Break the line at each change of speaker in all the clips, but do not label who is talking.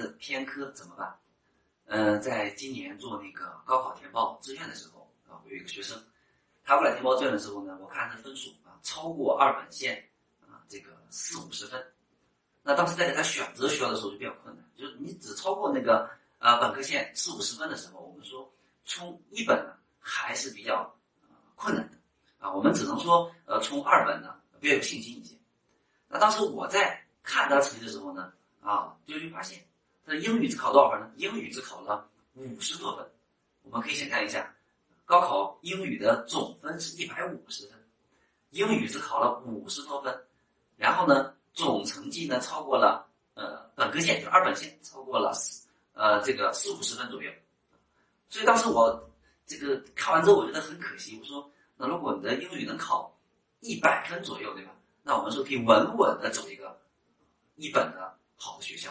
子偏科怎么办？嗯，在今年做那个高考填报志愿的时候啊，我有一个学生，他过来填报志愿的时候呢，我看他分数啊超过二本线啊这个四五十分，那当时在给他选择学校的时候就比较困难，就是你只超过那个呃本科线四五十分的时候，我们说冲一本呢还是比较困难的啊，我们只能说呃冲二本呢比较有信心一些。那当时我在看他成绩的时候呢，啊，就会发现那英语只考多少分呢？英语只考了五十多分。我们可以想象一下，高考英语的总分是一百五十分，英语只考了五十多分，然后呢，总成绩呢超过了呃本科线，就二本线超过了四呃这个四五十分左右。所以当时我这个看完之后，我觉得很可惜。我说，那如果你的英语能考一百分左右，对吧？那我们说可以稳稳的走一个一本的好的学校，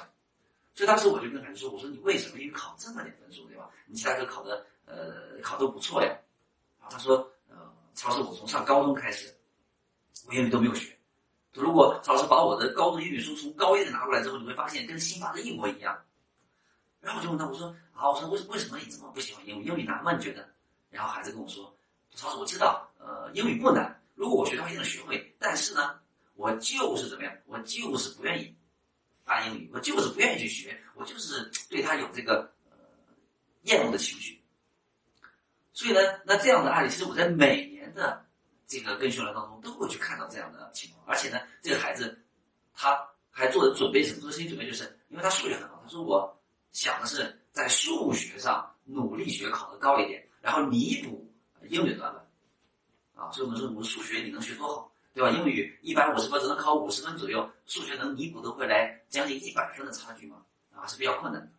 所以当时我就跟孩子说：“我说你为什么英语考这么点分数，对吧？你其他科考的呃考都不错呀。”啊，他说：“呃，曹老师，我从上高中开始，我英语都没有学。如果曹老师把我的高中英语书从高一的拿过来之后，你会发现跟新发的一模一样。”然后我就问他：“我说啊，我说为为什么你怎么不喜欢英语？英语难吗？你觉得？”然后孩子跟我说：“曹老师，我知道，呃，英语不难。”如果我学的话，一定能学会。但是呢，我就是怎么样？我就是不愿意发英语，我就是不愿意去学，我就是对他有这个呃厌恶的情绪。所以呢，那这样的案例，其实我在每年的这个跟学员当中都会去看到这样的情况。而且呢，这个孩子他还做的准备什么？做心理准备，就是因为他数学很好。他说我想的是在数学上努力学，考得高一点，然后弥补英语短板。啊，所以我们说，我们数学你能学多好，对吧？英语一百五十分只能考五十分左右，数学能弥补得回来将近一百分的差距吗？啊，是比较困难的。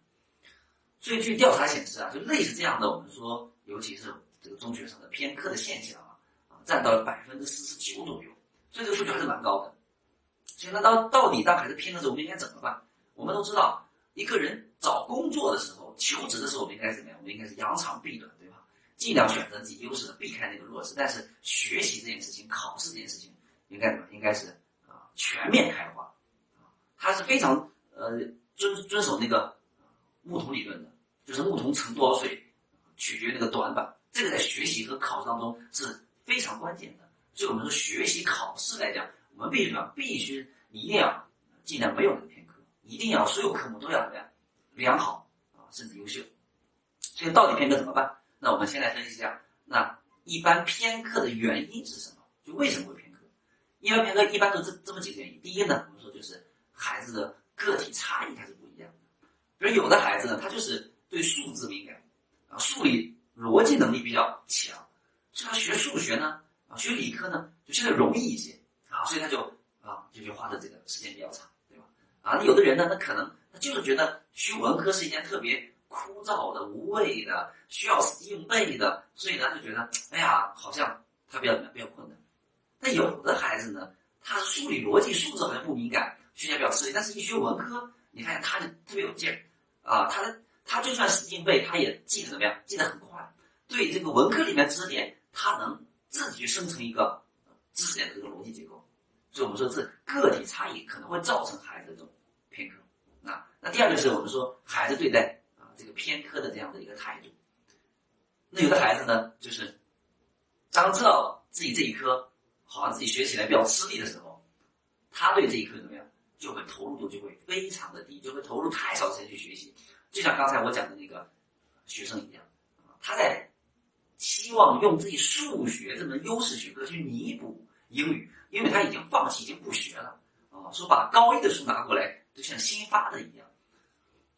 所以据调查显示啊，就类似这样的，我们说，尤其是这个中学生的偏科的现象啊，啊，占到了百分之四十九左右，所以这个数据还是蛮高的。所以那到到底当孩子偏的时候，我们应该怎么办？我们都知道，一个人找工作的时候、求职的时候，我们应该怎么样？我们应该是扬长避短，对吧？尽量选择自己优势的，避开那个弱势。但是学习这件事情、考试这件事情，应该怎么？应该是啊全面开花，啊，它是非常呃遵遵守那个木桶理论的，就是木桶盛多少水，取决于那个短板。这个在学习和考试当中是非常关键的。所以我们说学习考试来讲，我们必须什么？必须你一定要尽量没有那个偏科，一定要所有科目都要怎么样？良好啊，甚至优秀。所以到底偏科怎么办？那我们先来分析一下，那一般偏科的原因是什么？就为什么会偏科？一般偏科一般都这这么几个原因。第一呢，我们说就是孩子的个体差异它是不一样的。比如有的孩子呢，他就是对数字敏感，啊，数理逻辑能力比较强，所以他学数学呢，啊，学理科呢就相对容易一些，啊，所以他就啊，就就花的这个时间比较长，对吧？啊，那有的人呢，他可能他就是觉得学文科是一件特别。枯燥的、无味的、需要死硬背的，所以呢就觉得，哎呀，好像他比较、比较困难。那有的孩子呢，他数理逻辑、数字好像不敏感，学起来比较吃力。但是一学文科，你发现他就特别有劲儿啊！他他就算死记硬背，他也记得怎么样？记得很快。对这个文科里面知识点，他能自己去生成一个知识点的这个逻辑结构。所以我们说，这个体差异可能会造成孩子这种偏科。那那第二个是我们说，孩子对待啊。这个偏科的这样的一个态度，那有的孩子呢，就是当知道自己这一科好像自己学起来比较吃力的时候，他对这一科怎么样，就会投入度就会非常的低，就会投入太少时间去学习。就像刚才我讲的那个学生一样，他在希望用自己数学这门优势学科去弥补英语，因为他已经放弃，已经不学了啊，说把高一的书拿过来，就像新发的一样。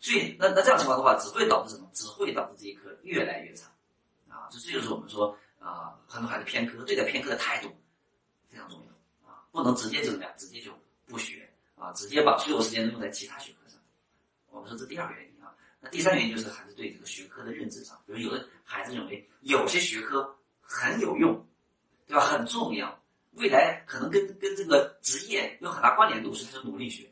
所以，那那这样情况的话，只会导致什么？只会导致这一科越来越差，啊，这这就是我们说啊，很多孩子偏科，对待偏科的态度，不能直接就怎么样，直接就不学啊，直接把所有时间都用在其他学科上。我们说这第二个原因啊，那第三原因就是孩子对这个学科的认知上，比如有的孩子认为有些学科很有用，对吧？很重要，未来可能跟跟这个职业有很大关联度，所以他就努力学。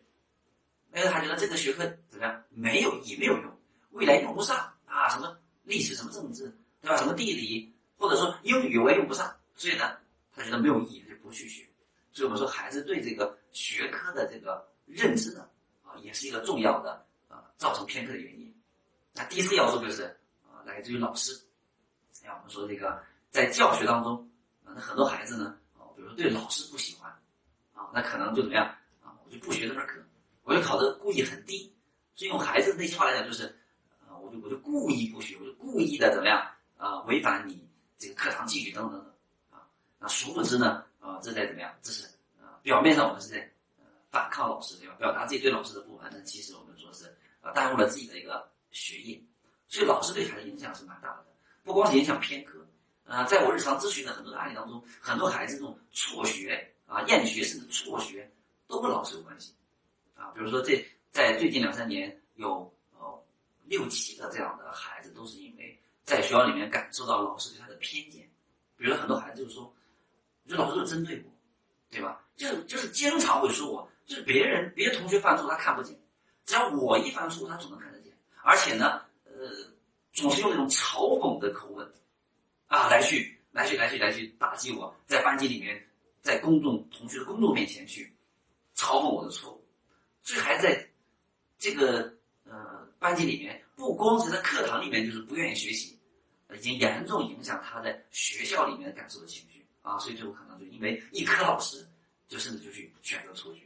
那个他觉得这个学科怎么样？没有意义，没有用，未来用不上啊！什么历史，什么政治，对吧？什么地理，或者说英语我也用不上，所以呢，他觉得没有意义，他就不去学。所以我们说，孩子对这个学科的这个认知呢，啊，也是一个重要的啊造成偏科的原因。那第四要素就是啊，来自于老师。像我们说这个在教学当中啊，那很多孩子呢啊，比如说对老师不喜欢啊，那可能就怎么样啊，我就不学这门课，我就考的故意很低。所以用孩子的内心话来讲，就是啊，我就我就故意不学，我就故意的怎么样啊，违反你这个课堂纪律等等等等啊。那殊不知呢啊，这在怎么样？这是啊，表面上我们是在反抗老师对吧？表达自己对老师的不满，但其实我们说是啊，耽误了自己的一个学业。所以老师对孩子影响是蛮大的，不光是影响偏科啊，在我日常咨询的很多的案例当中，很多孩子这种辍学啊、厌学甚至辍学，都跟老师有关系啊。比如说这。在最近两三年，有呃六七个这样的孩子，都是因为在学校里面感受到老师对他的偏见。比如很多孩子就说：“就老师就针对我，对吧？就是就是经常会说我，就是别人别的同学犯错他看不见，只要我一犯错他总能看得见。而且呢，呃，总是用那种嘲讽的口吻啊来去来去来去来去打击我，在班级里面，在公众同学的公众面前去嘲讽我的错误，这还在。这个呃，班级里面不光是在课堂里面就是不愿意学习，已经严重影响他在学校里面感受的情绪啊，所以最后可能就因为一科老师，就甚至就去选择辍学。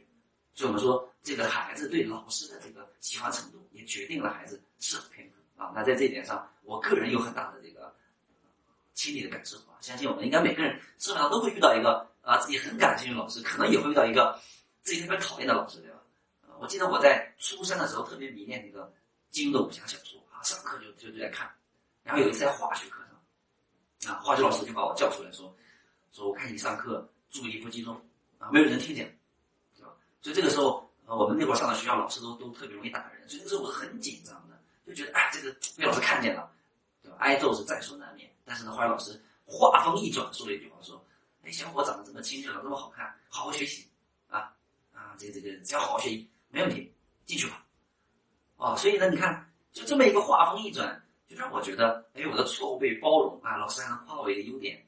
所以我们说，这个孩子对老师的这个喜欢程度，也决定了孩子是否偏科啊。那在这一点上，我个人有很大的这个亲历的感受啊。相信我们应该每个人基本上都会遇到一个啊，自己很感兴趣的老师，可能也会遇到一个自己特别讨厌的老师，对吧？我记得我在初三的时候特别迷恋那个金庸的武侠小说啊，上课就就就在看。然后有一次在化学课上，啊，化学老师就把我叫出来说，说我看你上课注意不集中啊，没有人听见，对吧？所以这个时候，我们那会儿上的学校老师都都特别容易打人，所以那时候我很紧张的，就觉得哎，这个被老师看见了，对吧？挨揍是在所难免。但是呢，后来老师话锋一转，说了一句话，说，哎，小伙长得这么清秀，长这么好看，好好学习啊啊，这个这个只要好好学习。没问题，进去吧，啊，所以呢，你看，就这么一个话锋一转，就让我觉得，哎，我的错误被包容啊，老师还能夸我一个优点，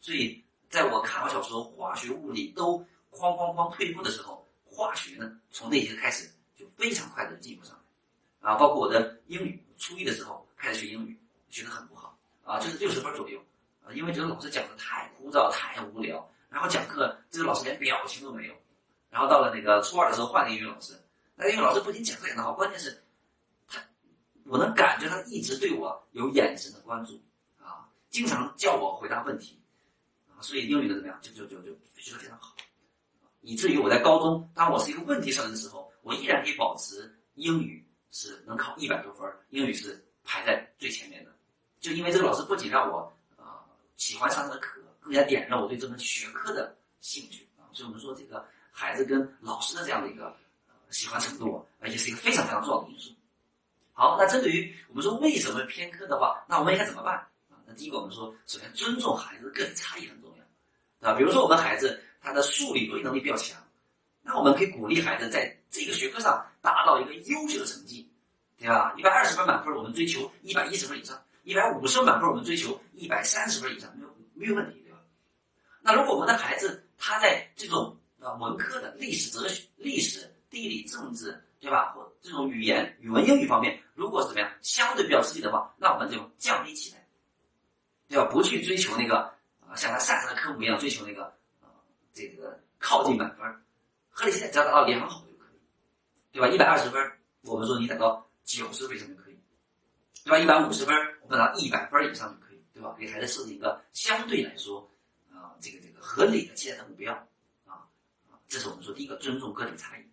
所以在我看好小说，化学、物理都哐哐哐退步的时候，化学呢，从那节开始就非常快的进步上来，啊，包括我的英语，初一的时候开始学英语，学得很不好，啊，就是六十分左右，啊，因为觉得老师讲的太枯燥、太无聊，然后讲课这个老师连表情都没有，然后到了那个初二的时候换了英语老师。那英语老师不仅讲课讲得好，关键是，他，我能感觉他一直对我有眼神的关注，啊，经常叫我回答问题，所以英语的怎么样，就就就就学得非常好，以至于我在高中，当我是一个问题生的时候，我依然可以保持英语是能考一百多分，英语是排在最前面的，就因为这个老师不仅让我啊喜欢上他的课，更加点燃了我对这门学科的兴趣啊，所以我们说这个孩子跟老师的这样的一个。喜欢程度啊，也是一个非常非常重要的因素。好，那针对于我们说为什么偏科的话，那我们应该怎么办啊？那第一个，我们说，首先尊重孩子个体差异很多，啊，比如说我们孩子他的数理逻辑能力比较强，那我们可以鼓励孩子在这个学科上达到一个优秀的成绩，对吧？一百二十分满分，我们追求一百一十分以上；一百五十分满分，我们追求一百三十分以上，没有没有问题，对吧？那如果我们的孩子他在这种啊文科的历史、哲学、历史。地理、政治，对吧？或这种语言、语文、英语方面，如果是怎么样，相对比较吃力的话，那我们就降低期待，对吧？不去追求那个啊，像他擅长的科目一样追求那个啊，这个靠近满分，合理期待只要达到良好就可以，对吧？一百二十分，我们说你达到九十分以上就可以，对吧？一百五十分，我们达到一百分以上就可以，对吧？给孩子设置一个相对来说啊，这个这个合理的期待的目标啊啊，这是我们说第一个尊重个体差异。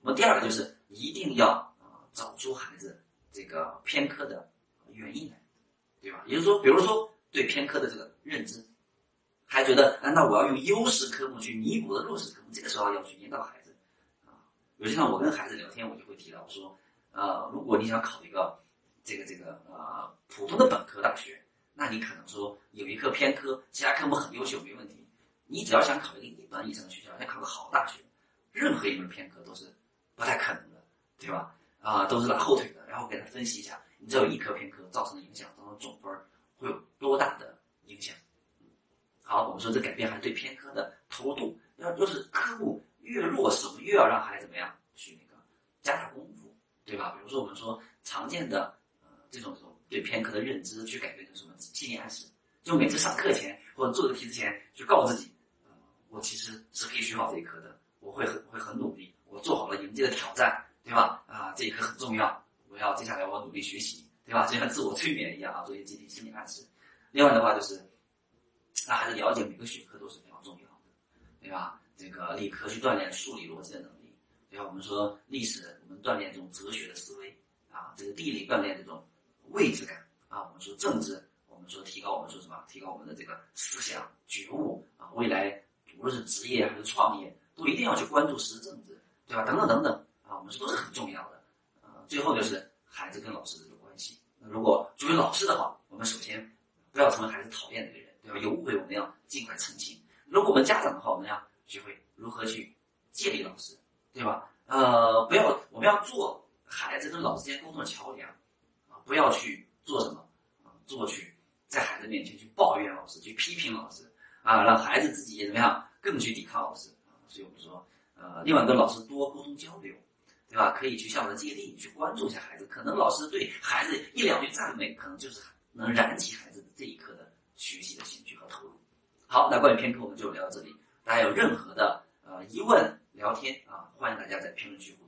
那么第二个就是一定要啊找出孩子这个偏科的原因来，对吧？也就是说，比如说对偏科的这个认知，还觉得啊，那我要用优势科目去弥补的弱势科目，这个时候要去引导孩子啊。有些像我跟孩子聊天，我就会提到我说，呃，如果你想考一个这个这个呃普通的本科大学，那你可能说有一科偏科，其他科目很优秀没问题。你只要想考一个一本以上的学校，想考个好大学，任何一门偏科都是。不太可能的，对吧？啊，都是拉后腿的。然后给他分析一下，你只有一科偏科造成的影响，造成总分会有多大的？好，我们说这改变孩子对偏科的投入度，要就是科目越弱势，我们越要让孩子怎么样去那个加大功夫，对吧？比如说我们说常见的呃这种这种对偏科的认知去改变成什么心理暗示，就每次上课前或者做个题之前，就告诉自己，呃，我其实是可以学好这一科的，我会很会很努力，我做好了迎接的挑战，对吧？啊，这一科很重要，我要接下来我努力学习，对吧？就像自我催眠一样啊，做一些集体心理暗示。另外的话就是让孩子了解每个学科都是非常重要的，对吧？这个理科去锻炼数理逻辑的能力，对吧？我们说历史，我们锻炼这种哲学的思维啊；这个地理锻炼这种位置感啊；我们说政治，我们说提高我们说什么？提高我们的这个思想觉悟啊。未来无论是职业还是创业，都一定要去关注时政治，对吧？等等等等啊，我们说都是很重要的。啊，最后就是孩子跟老师的这个关系。那如果作为老师的话，我们首先不要成为孩子讨厌的人，对吧？有误会我们要尽快澄清。如果我们家长的话，我们要。学会如何去建立老师，对吧？呃，不要，我们要做孩子跟老师之间沟通的桥梁，啊，不要去做什么啊，做去在孩子面前去抱怨老师，去批评老师，啊，让孩子自己怎么样，更去抵抗老师啊。所以我们说，呃，另外跟老师多沟通交流，对吧？可以去向他借力，去关注一下孩子。可能老师对孩子一两句赞美，可能就是能燃起孩子的这一刻的学习的兴趣和投入。好，那关于偏科我们就聊到这里。大家有任何的呃疑问、聊天啊，欢迎大家在评论区。